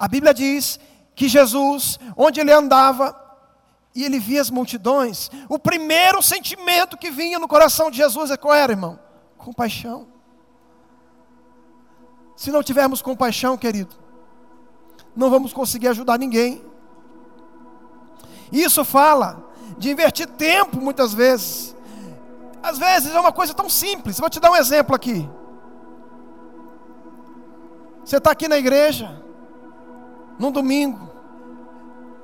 A Bíblia diz que Jesus, onde ele andava, e ele via as multidões, o primeiro sentimento que vinha no coração de Jesus é qual era, irmão? Compaixão. Se não tivermos compaixão, querido, não vamos conseguir ajudar ninguém. Isso fala de invertir tempo muitas vezes. Às vezes é uma coisa tão simples. Vou te dar um exemplo aqui. Você está aqui na igreja, num domingo.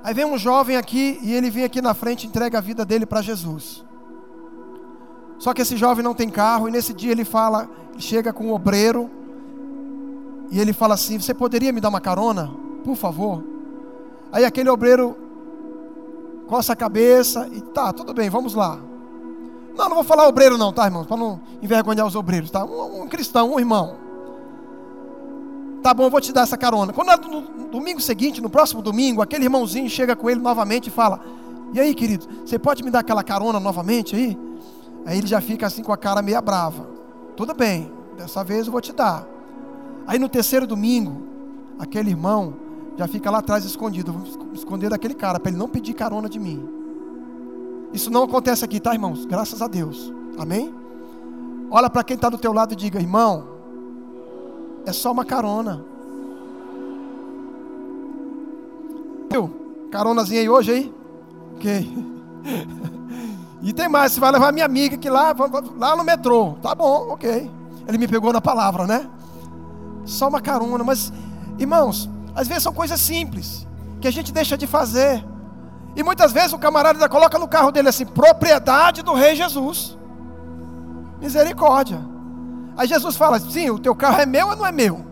Aí vem um jovem aqui e ele vem aqui na frente e entrega a vida dele para Jesus. Só que esse jovem não tem carro e nesse dia ele fala, chega com um obreiro e ele fala assim: Você poderia me dar uma carona, por favor? Aí aquele obreiro coça a cabeça e tá, tudo bem, vamos lá. Não, não vou falar obreiro não, tá, irmãos? Para não envergonhar os obreiros, tá? Um, um, cristão, um irmão. Tá bom, vou te dar essa carona. Quando é no domingo seguinte, no próximo domingo, aquele irmãozinho chega com ele novamente e fala: E aí, querido, você pode me dar aquela carona novamente aí? Aí ele já fica assim com a cara meia brava. Tudo bem, dessa vez eu vou te dar. Aí no terceiro domingo, aquele irmão já fica lá atrás escondido. Vou esconder daquele cara para ele não pedir carona de mim. Isso não acontece aqui, tá, irmãos? Graças a Deus. Amém? Olha para quem está do teu lado e diga, irmão, é só uma carona. Viu? Caronazinha aí hoje aí? Ok. E tem mais, você vai levar minha amiga que lá, lá no metrô. Tá bom, ok. Ele me pegou na palavra, né? Só uma carona, mas irmãos, às vezes são coisas simples que a gente deixa de fazer. E muitas vezes o camarada ainda coloca no carro dele assim: propriedade do Rei Jesus. Misericórdia. Aí Jesus fala: sim, o teu carro é meu ou não é meu?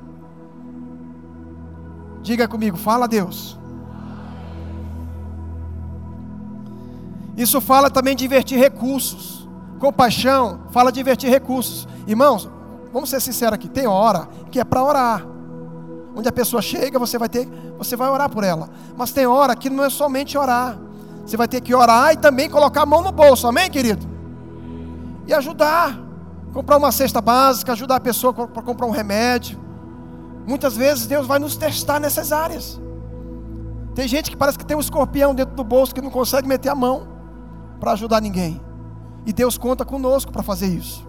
Diga comigo, fala a Deus. Isso fala também de invertir recursos. Compaixão fala de invertir recursos. Irmãos, vamos ser sinceros aqui: tem hora que é para orar. Onde a pessoa chega, você vai ter, você vai orar por ela. Mas tem hora que não é somente orar. Você vai ter que orar e também colocar a mão no bolso, amém, querido? E ajudar. Comprar uma cesta básica, ajudar a pessoa para comprar um remédio. Muitas vezes Deus vai nos testar nessas áreas. Tem gente que parece que tem um escorpião dentro do bolso que não consegue meter a mão para ajudar ninguém. E Deus conta conosco para fazer isso.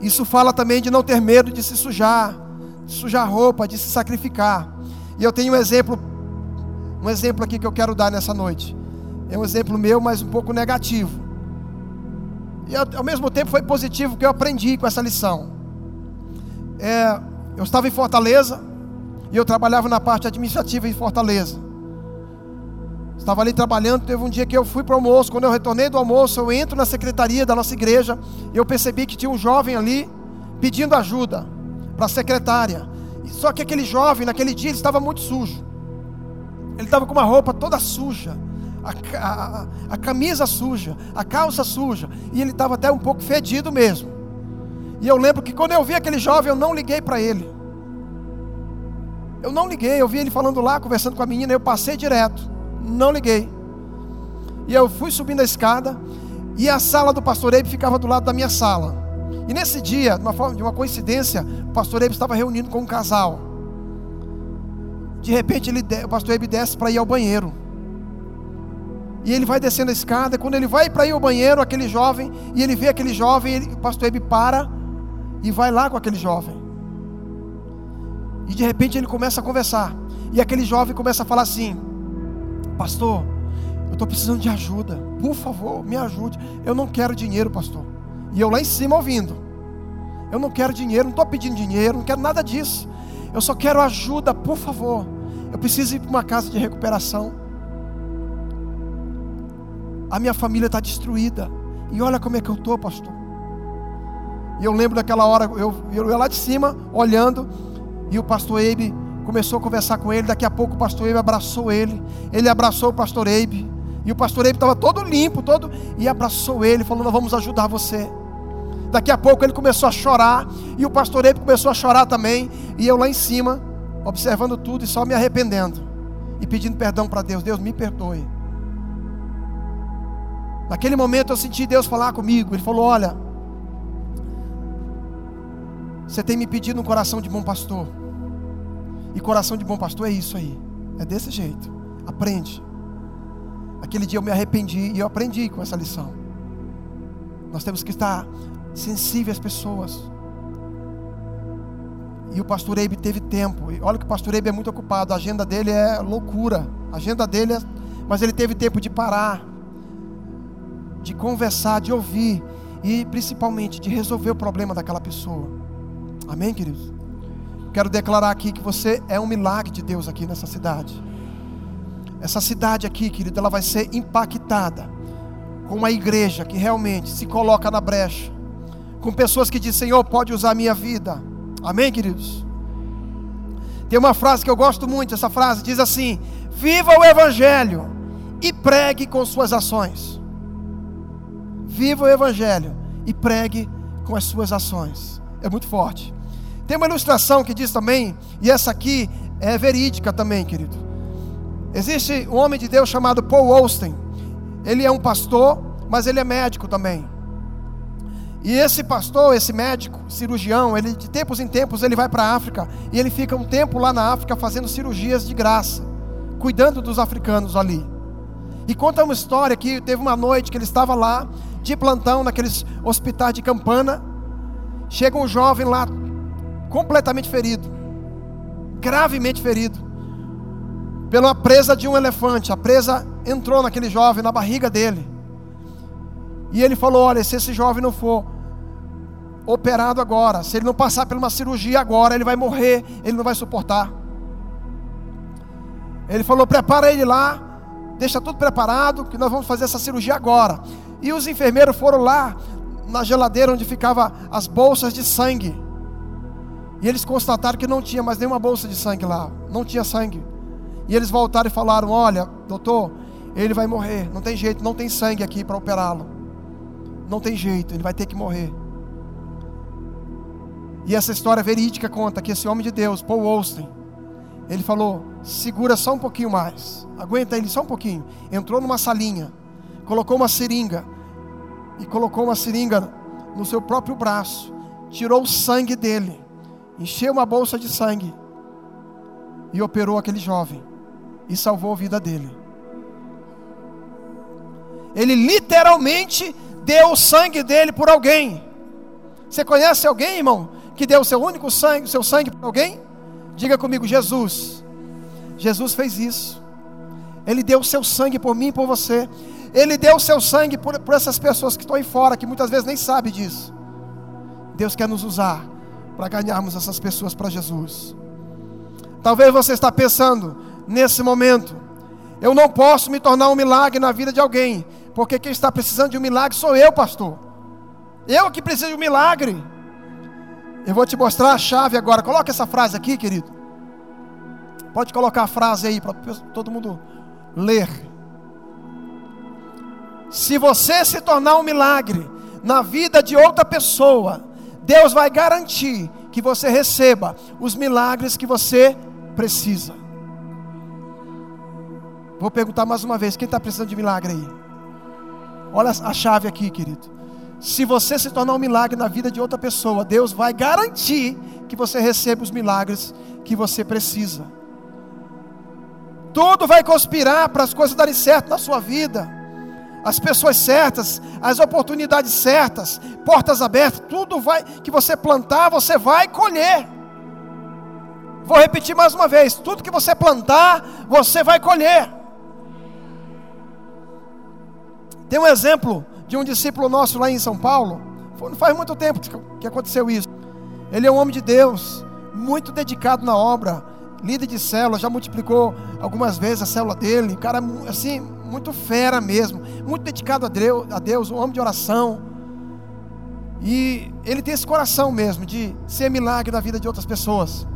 Isso fala também de não ter medo de se sujar, de sujar roupa, de se sacrificar. E eu tenho um exemplo, um exemplo aqui que eu quero dar nessa noite. É um exemplo meu, mas um pouco negativo. E ao mesmo tempo foi positivo que eu aprendi com essa lição. É, eu estava em Fortaleza e eu trabalhava na parte administrativa em Fortaleza. Estava ali trabalhando, teve um dia que eu fui para o almoço. Quando eu retornei do almoço, eu entro na secretaria da nossa igreja e eu percebi que tinha um jovem ali pedindo ajuda para a secretária. Só que aquele jovem, naquele dia, ele estava muito sujo. Ele estava com uma roupa toda suja, a, a, a camisa suja, a calça suja, e ele estava até um pouco fedido mesmo. E eu lembro que quando eu vi aquele jovem, eu não liguei para ele. Eu não liguei, eu vi ele falando lá, conversando com a menina, eu passei direto, não liguei. E eu fui subindo a escada, e a sala do pastor Eibe ficava do lado da minha sala. E nesse dia, de uma, forma, de uma coincidência, o pastor Ebe estava reunindo com um casal. De repente, ele, o pastor Ebe desce para ir ao banheiro. E ele vai descendo a escada. Quando ele vai para ir ao banheiro, aquele jovem, e ele vê aquele jovem, ele, o pastor Ebe para e vai lá com aquele jovem. E de repente ele começa a conversar. E aquele jovem começa a falar assim: Pastor, eu estou precisando de ajuda. Por favor, me ajude. Eu não quero dinheiro, pastor. E eu lá em cima ouvindo. Eu não quero dinheiro, não estou pedindo dinheiro, não quero nada disso. Eu só quero ajuda, por favor. Eu preciso ir para uma casa de recuperação. A minha família está destruída. E olha como é que eu estou, pastor. E eu lembro daquela hora, eu, eu ia lá de cima, olhando, e o pastor Eibe começou a conversar com ele. Daqui a pouco o pastor Eibe abraçou ele. Ele abraçou o pastor Eibe. E o pastor Eibe estava todo limpo, todo, e abraçou ele, falou: Nós vamos ajudar você. Daqui a pouco ele começou a chorar, e o pastor Eibe começou a chorar também, e eu lá em cima, observando tudo e só me arrependendo, e pedindo perdão para Deus: Deus me perdoe. Naquele momento eu senti Deus falar comigo, Ele falou: Olha, você tem me pedido um coração de bom pastor, E coração de bom pastor é isso aí. É desse jeito. Aprende. Aquele dia eu me arrependi e eu aprendi com essa lição. Nós temos que estar sensíveis às pessoas. E o pastor Eibe teve tempo. E olha que o pastor Eibe é muito ocupado. A agenda dele é loucura. A agenda dele é. Mas ele teve tempo de parar, de conversar, de ouvir e principalmente de resolver o problema daquela pessoa. Amém, queridos? Quero declarar aqui que você é um milagre de Deus aqui nessa cidade. Essa cidade aqui, querido, ela vai ser impactada com uma igreja que realmente se coloca na brecha, com pessoas que dizem: Senhor, pode usar a minha vida. Amém, queridos? Tem uma frase que eu gosto muito, essa frase diz assim: Viva o Evangelho e pregue com suas ações. Viva o Evangelho e pregue com as suas ações. É muito forte. Tem uma ilustração que diz também, e essa aqui é verídica também, querido. Existe um homem de Deus chamado Paul Austin. Ele é um pastor, mas ele é médico também. E esse pastor, esse médico, cirurgião, ele de tempos em tempos ele vai para a África e ele fica um tempo lá na África fazendo cirurgias de graça, cuidando dos africanos ali. E conta uma história que teve uma noite que ele estava lá de plantão naqueles hospitais de campana. Chega um jovem lá completamente ferido, gravemente ferido, pela presa de um elefante. A presa entrou naquele jovem, na barriga dele. E ele falou: Olha, se esse jovem não for operado agora, se ele não passar por uma cirurgia agora, ele vai morrer, ele não vai suportar. Ele falou: Prepara ele lá, deixa tudo preparado, que nós vamos fazer essa cirurgia agora. E os enfermeiros foram lá na geladeira onde ficava as bolsas de sangue. E eles constataram que não tinha mais nenhuma bolsa de sangue lá, não tinha sangue. E eles voltaram e falaram: "Olha, doutor, ele vai morrer, não tem jeito, não tem sangue aqui para operá-lo. Não tem jeito, ele vai ter que morrer." E essa história verídica conta que esse homem de Deus, Paul Austin, ele falou: "Segura só um pouquinho mais. Aguenta ele só um pouquinho." Entrou numa salinha colocou uma seringa e colocou uma seringa no seu próprio braço, tirou o sangue dele, encheu uma bolsa de sangue e operou aquele jovem e salvou a vida dele. Ele literalmente deu o sangue dele por alguém. Você conhece alguém, irmão, que deu o seu único sangue, seu sangue por alguém? Diga comigo, Jesus. Jesus fez isso. Ele deu o seu sangue por mim e por você. Ele deu o seu sangue por, por essas pessoas que estão aí fora, que muitas vezes nem sabem disso. Deus quer nos usar para ganharmos essas pessoas para Jesus. Talvez você está pensando nesse momento, eu não posso me tornar um milagre na vida de alguém, porque quem está precisando de um milagre sou eu, pastor. Eu que preciso de um milagre. Eu vou te mostrar a chave agora. Coloca essa frase aqui, querido. Pode colocar a frase aí para todo mundo ler. Se você se tornar um milagre na vida de outra pessoa, Deus vai garantir que você receba os milagres que você precisa. Vou perguntar mais uma vez: quem está precisando de milagre aí? Olha a chave aqui, querido. Se você se tornar um milagre na vida de outra pessoa, Deus vai garantir que você receba os milagres que você precisa. Tudo vai conspirar para as coisas darem certo na sua vida as pessoas certas, as oportunidades certas, portas abertas, tudo vai que você plantar, você vai colher. Vou repetir mais uma vez: tudo que você plantar, você vai colher. Tem um exemplo de um discípulo nosso lá em São Paulo. Não faz muito tempo que aconteceu isso. Ele é um homem de Deus, muito dedicado na obra, líder de célula, já multiplicou algumas vezes a célula dele. Cara, assim, muito fera mesmo, muito dedicado a Deus, a Deus, um homem de oração. E ele tem esse coração mesmo de ser milagre na vida de outras pessoas.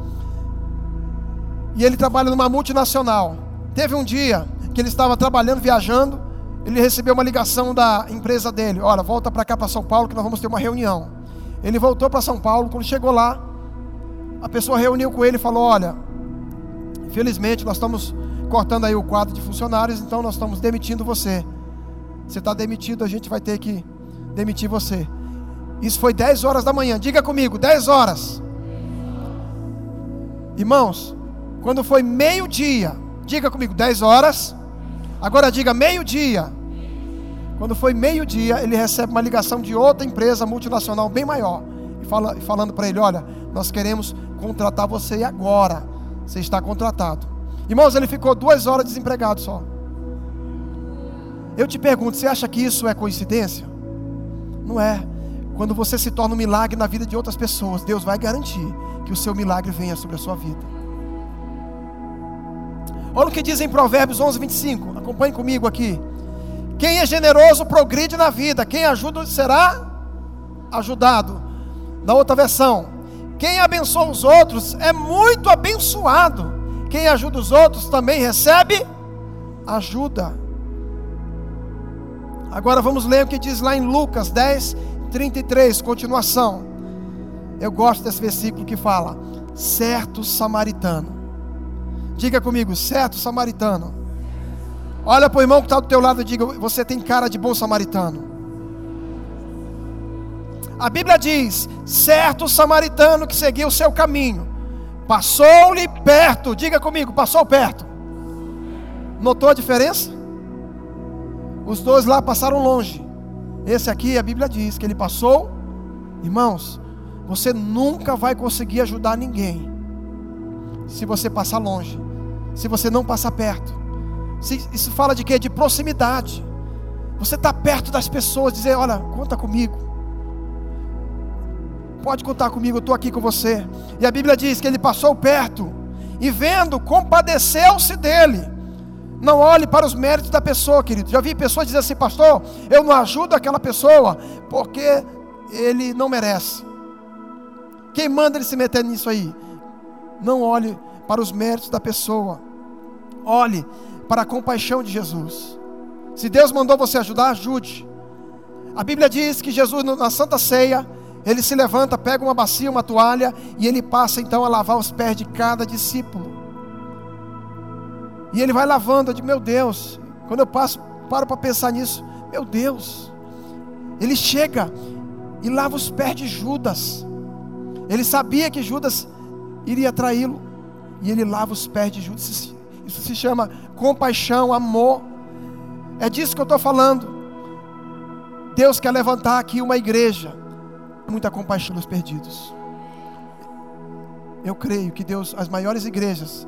E ele trabalha numa multinacional. Teve um dia que ele estava trabalhando, viajando, ele recebeu uma ligação da empresa dele: Olha, volta para cá para São Paulo que nós vamos ter uma reunião. Ele voltou para São Paulo, quando chegou lá, a pessoa reuniu com ele e falou: Olha, infelizmente nós estamos cortando aí o quadro de funcionários, então nós estamos demitindo você. Você está demitido, a gente vai ter que demitir você. Isso foi 10 horas da manhã. Diga comigo, 10 horas. Irmãos, Quando foi meio-dia, diga comigo, 10 horas. Agora diga meio-dia. Quando foi meio-dia, ele recebe uma ligação de outra empresa multinacional bem maior. E fala, falando para ele: Olha, nós queremos contratar você agora. Você está contratado. Irmãos, ele ficou duas horas desempregado só. Eu te pergunto: você acha que isso é coincidência? Não é. Quando você se torna um milagre na vida de outras pessoas, Deus vai garantir que o seu milagre venha sobre a sua vida. Olha o que diz em Provérbios 11, 25. Acompanhe comigo aqui. Quem é generoso progride na vida. Quem ajuda será ajudado. Na outra versão, quem abençoa os outros é muito abençoado. Quem ajuda os outros também recebe ajuda. Agora vamos ler o que diz lá em Lucas 10, 33, continuação. Eu gosto desse versículo que fala: certo samaritano. Diga comigo, certo samaritano. Olha para o irmão que está do teu lado e diga: Você tem cara de bom samaritano. A Bíblia diz: certo samaritano que seguiu o seu caminho, passou-lhe perto. Diga comigo, passou perto. Notou a diferença? Os dois lá passaram longe. Esse aqui, a Bíblia diz que ele passou. Irmãos, você nunca vai conseguir ajudar ninguém se você passar longe, se você não passar perto. Isso fala de quê? De proximidade. Você está perto das pessoas, dizer: Olha, conta comigo. Pode contar comigo, eu estou aqui com você. E a Bíblia diz que ele passou perto e vendo, compadeceu-se dele. Não olhe para os méritos da pessoa, querido. Já vi pessoas dizer assim, pastor, eu não ajudo aquela pessoa porque ele não merece. Quem manda ele se meter nisso aí? Não olhe para os méritos da pessoa. Olhe para a compaixão de Jesus. Se Deus mandou você ajudar, ajude. A Bíblia diz que Jesus, na Santa Ceia, ele se levanta, pega uma bacia, uma toalha, e ele passa então a lavar os pés de cada discípulo. E ele vai lavando, eu digo, meu Deus, quando eu passo, paro para pensar nisso, meu Deus, ele chega e lava os pés de Judas. Ele sabia que Judas iria traí-lo, e ele lava os pés de Judas. Isso se chama compaixão, amor. É disso que eu estou falando. Deus quer levantar aqui uma igreja, muita compaixão dos perdidos. Eu creio que Deus, as maiores igrejas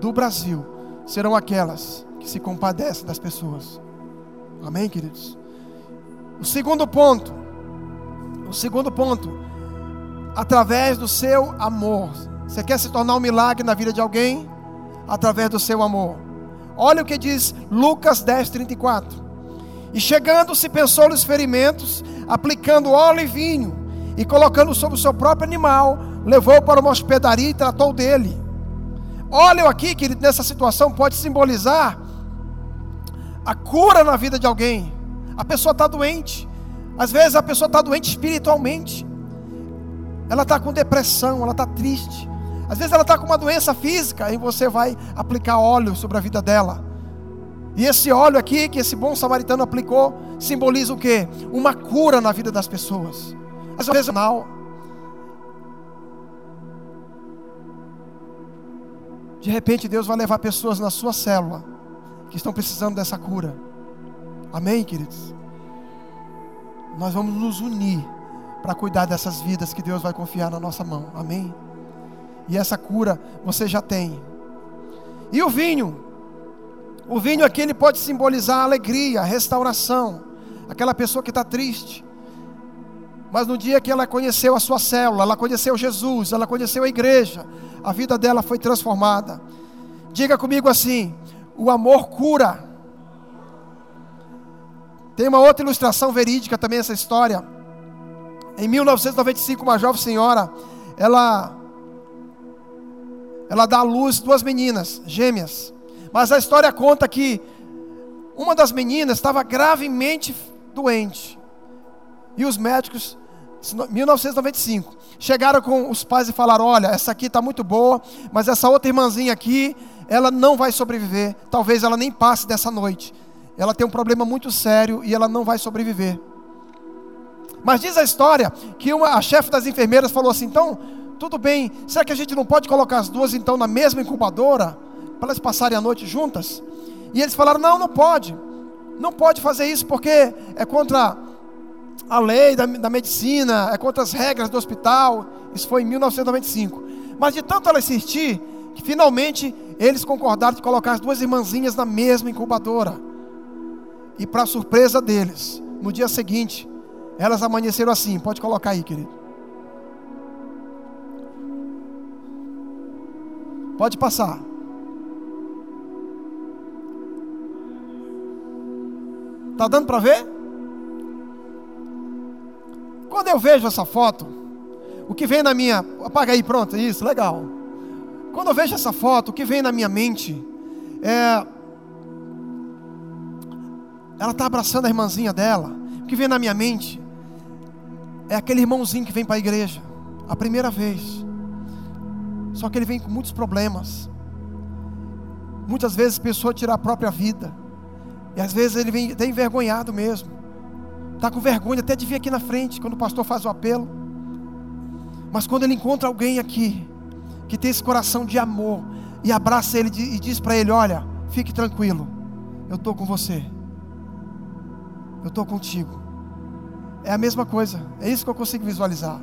do Brasil, serão aquelas que se compadecem das pessoas. Amém, queridos? O segundo ponto, o segundo ponto, através do seu amor. Você quer se tornar um milagre na vida de alguém? Através do seu amor. Olha o que diz Lucas 10, 34. E chegando-se, pensou nos ferimentos, aplicando óleo e vinho, e colocando sobre o seu próprio animal, levou para uma hospedaria e tratou dele. Óleo aqui, querido, nessa situação pode simbolizar a cura na vida de alguém. A pessoa está doente. Às vezes a pessoa está doente espiritualmente. Ela está com depressão, ela está triste. Às vezes ela está com uma doença física e você vai aplicar óleo sobre a vida dela. E esse óleo aqui que esse bom samaritano aplicou simboliza o quê? Uma cura na vida das pessoas. Às vezes não. De repente Deus vai levar pessoas na sua célula que estão precisando dessa cura. Amém, queridos? Nós vamos nos unir para cuidar dessas vidas que Deus vai confiar na nossa mão. Amém? E essa cura você já tem. E o vinho? O vinho aqui ele pode simbolizar a alegria, a restauração. Aquela pessoa que está triste. Mas no dia que ela conheceu a sua célula, ela conheceu Jesus, ela conheceu a igreja, a vida dela foi transformada. Diga comigo assim: o amor cura. Tem uma outra ilustração verídica também essa história. Em 1995, uma jovem senhora, ela ela dá à luz duas meninas, gêmeas. Mas a história conta que uma das meninas estava gravemente doente. E os médicos 1995. Chegaram com os pais e falaram: Olha, essa aqui está muito boa, mas essa outra irmãzinha aqui, ela não vai sobreviver. Talvez ela nem passe dessa noite. Ela tem um problema muito sério e ela não vai sobreviver. Mas diz a história que uma, a chefe das enfermeiras falou assim: Então, tudo bem, será que a gente não pode colocar as duas então na mesma incubadora, para elas passarem a noite juntas? E eles falaram: não, não pode, não pode fazer isso porque é contra a lei da, da medicina, é contra as regras do hospital. Isso foi em 1995. Mas de tanto ela insistir, que finalmente eles concordaram de colocar as duas irmãzinhas na mesma incubadora. E para surpresa deles, no dia seguinte, elas amanheceram assim. Pode colocar aí, querido. Pode passar. Tá dando para ver? Quando eu vejo essa foto, o que vem na minha. Apaga aí, pronto, isso, legal. Quando eu vejo essa foto, o que vem na minha mente é. Ela está abraçando a irmãzinha dela. O que vem na minha mente é aquele irmãozinho que vem para a igreja, a primeira vez. Só que ele vem com muitos problemas. Muitas vezes a pessoa tira a própria vida. E às vezes ele vem até envergonhado mesmo. Está com vergonha até de vir aqui na frente, quando o pastor faz o apelo. Mas quando ele encontra alguém aqui, que tem esse coração de amor, e abraça ele e diz para ele: Olha, fique tranquilo, eu estou com você, eu estou contigo. É a mesma coisa, é isso que eu consigo visualizar.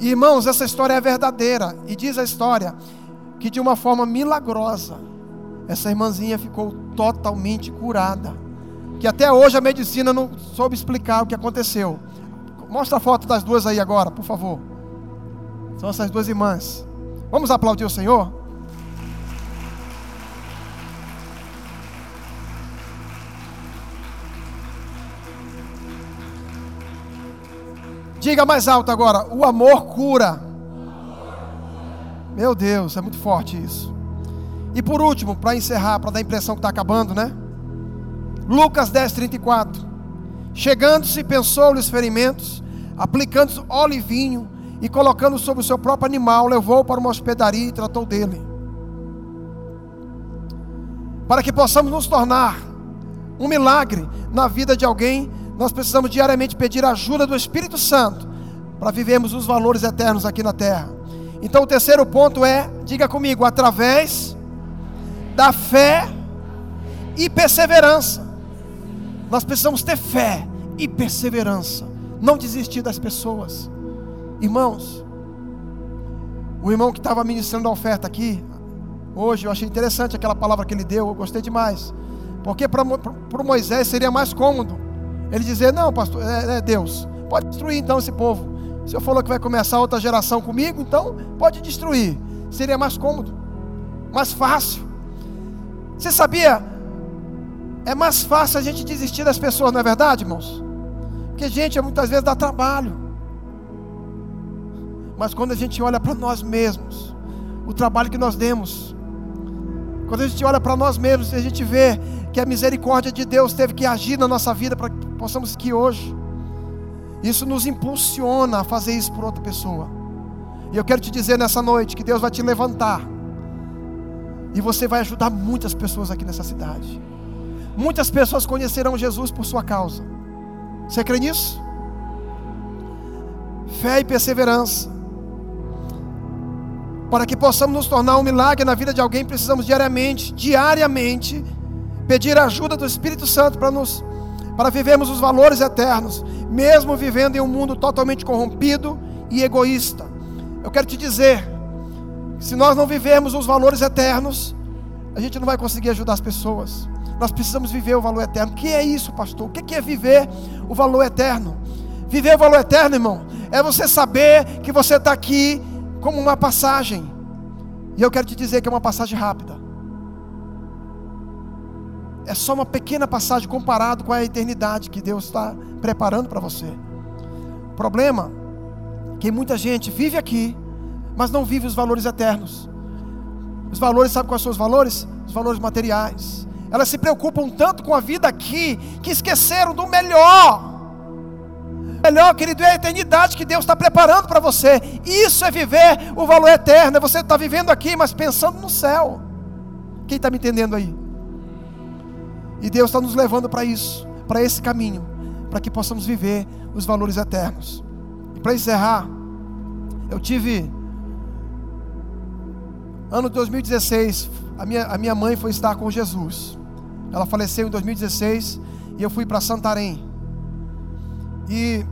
E, irmãos, essa história é verdadeira. E diz a história que de uma forma milagrosa, essa irmãzinha ficou totalmente curada. Que até hoje a medicina não soube explicar o que aconteceu. Mostra a foto das duas aí agora, por favor. São essas duas irmãs. Vamos aplaudir o Senhor? Diga mais alto agora: o amor cura. Meu Deus, é muito forte isso. E por último, para encerrar, para dar a impressão que está acabando, né? Lucas 10, 34. Chegando-se, pensou nos ferimentos, aplicando óleo e vinho, e colocando sobre o seu próprio animal, levou para uma hospedaria e tratou dele. Para que possamos nos tornar um milagre na vida de alguém, nós precisamos diariamente pedir a ajuda do Espírito Santo para vivermos os valores eternos aqui na terra. Então o terceiro ponto é, diga comigo, através da fé e perseverança. Nós precisamos ter fé e perseverança, não desistir das pessoas. Irmãos, o irmão que estava ministrando a oferta aqui, hoje, eu achei interessante aquela palavra que ele deu, eu gostei demais. Porque para Moisés seria mais cômodo ele dizer: Não, pastor, é, é Deus, pode destruir então esse povo. O senhor falou que vai começar outra geração comigo, então pode destruir. Seria mais cômodo, mais fácil. Você sabia? É mais fácil a gente desistir das pessoas, não é verdade, irmãos? Porque, gente, muitas vezes dá trabalho. Mas quando a gente olha para nós mesmos, o trabalho que nós demos, quando a gente olha para nós mesmos, a gente vê que a misericórdia de Deus teve que agir na nossa vida para possamos aqui hoje. Isso nos impulsiona a fazer isso por outra pessoa. E eu quero te dizer nessa noite que Deus vai te levantar. E você vai ajudar muitas pessoas aqui nessa cidade. Muitas pessoas conhecerão Jesus por sua causa. Você crê nisso? Fé e perseverança. Para que possamos nos tornar um milagre na vida de alguém, precisamos diariamente, diariamente, pedir a ajuda do Espírito Santo para nos para vivermos os valores eternos, mesmo vivendo em um mundo totalmente corrompido e egoísta. Eu quero te dizer, se nós não vivermos os valores eternos, a gente não vai conseguir ajudar as pessoas. Nós precisamos viver o valor eterno. O que é isso, pastor? O que é viver o valor eterno? Viver o valor eterno, irmão, é você saber que você está aqui como uma passagem. E eu quero te dizer que é uma passagem rápida é só uma pequena passagem comparado com a eternidade que Deus está preparando para você. O problema é que muita gente vive aqui, mas não vive os valores eternos. Os valores, sabe quais são os valores? Os valores materiais. Elas se preocupam tanto com a vida aqui que esqueceram do melhor. O melhor, querido, é a eternidade que Deus está preparando para você. Isso é viver o valor eterno. Você estar tá vivendo aqui, mas pensando no céu. Quem está me entendendo aí? E Deus está nos levando para isso, para esse caminho, para que possamos viver os valores eternos. E para encerrar, Eu tive. Ano de 2016, a minha, a minha mãe foi estar com Jesus. Ela faleceu em 2016 e eu fui para Santarém. E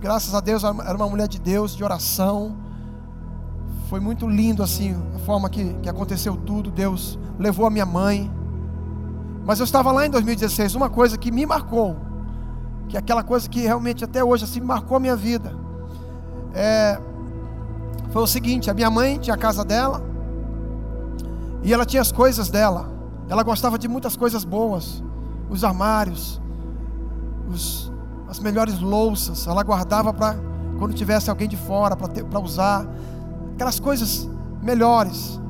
graças a Deus era uma mulher de Deus, de oração. Foi muito lindo assim, a forma que, que aconteceu tudo. Deus levou a minha mãe. Mas eu estava lá em 2016, uma coisa que me marcou, que é aquela coisa que realmente até hoje assim marcou a minha vida. É, foi o seguinte: a minha mãe tinha a casa dela e ela tinha as coisas dela. Ela gostava de muitas coisas boas, os armários, os, as melhores louças. Ela guardava para quando tivesse alguém de fora para usar, aquelas coisas melhores.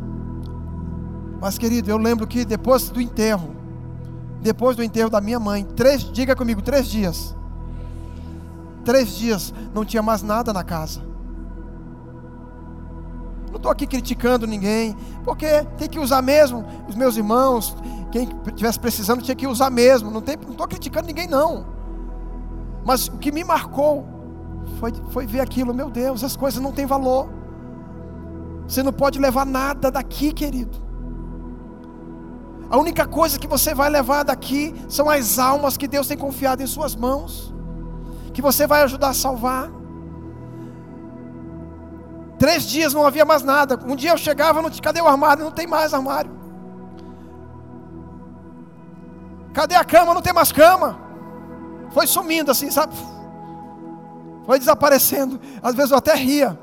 Mas querido, eu lembro que depois do enterro, depois do enterro da minha mãe, três, diga comigo, três dias. Três dias não tinha mais nada na casa. Não estou aqui criticando ninguém, porque tem que usar mesmo. Os meus irmãos, quem estivesse precisando, tinha que usar mesmo. Não estou criticando ninguém, não. Mas o que me marcou foi, foi ver aquilo, meu Deus, as coisas não têm valor. Você não pode levar nada daqui, querido. A única coisa que você vai levar daqui são as almas que Deus tem confiado em suas mãos, que você vai ajudar a salvar. Três dias não havia mais nada. Um dia eu chegava, não, cadê o armário? Não tem mais armário. Cadê a cama? Não tem mais cama. Foi sumindo assim, sabe? Foi desaparecendo. Às vezes eu até ria.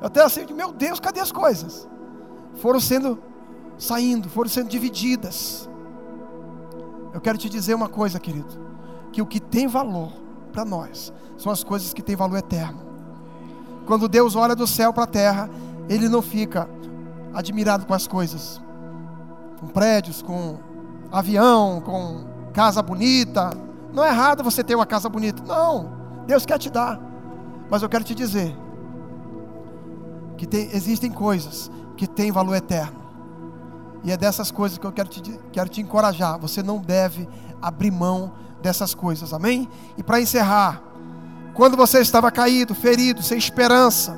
Eu até assim, meu Deus, cadê as coisas? Foram sendo saindo, foram sendo divididas. Eu quero te dizer uma coisa, querido, que o que tem valor para nós são as coisas que têm valor eterno. Quando Deus olha do céu para a terra, Ele não fica admirado com as coisas, com prédios, com avião, com casa bonita. Não é errado você ter uma casa bonita, não. Deus quer te dar, mas eu quero te dizer que tem, existem coisas que têm valor eterno. E é dessas coisas que eu quero te, quero te encorajar. Você não deve abrir mão dessas coisas, amém? E para encerrar, quando você estava caído, ferido, sem esperança,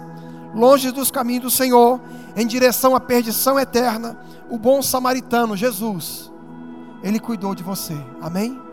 longe dos caminhos do Senhor, em direção à perdição eterna, o bom samaritano, Jesus, ele cuidou de você. Amém?